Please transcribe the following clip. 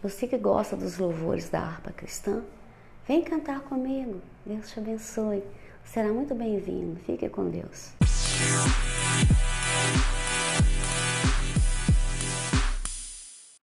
Você que gosta dos louvores da harpa cristã, vem cantar comigo. Deus te abençoe. Será muito bem-vindo. Fique com Deus.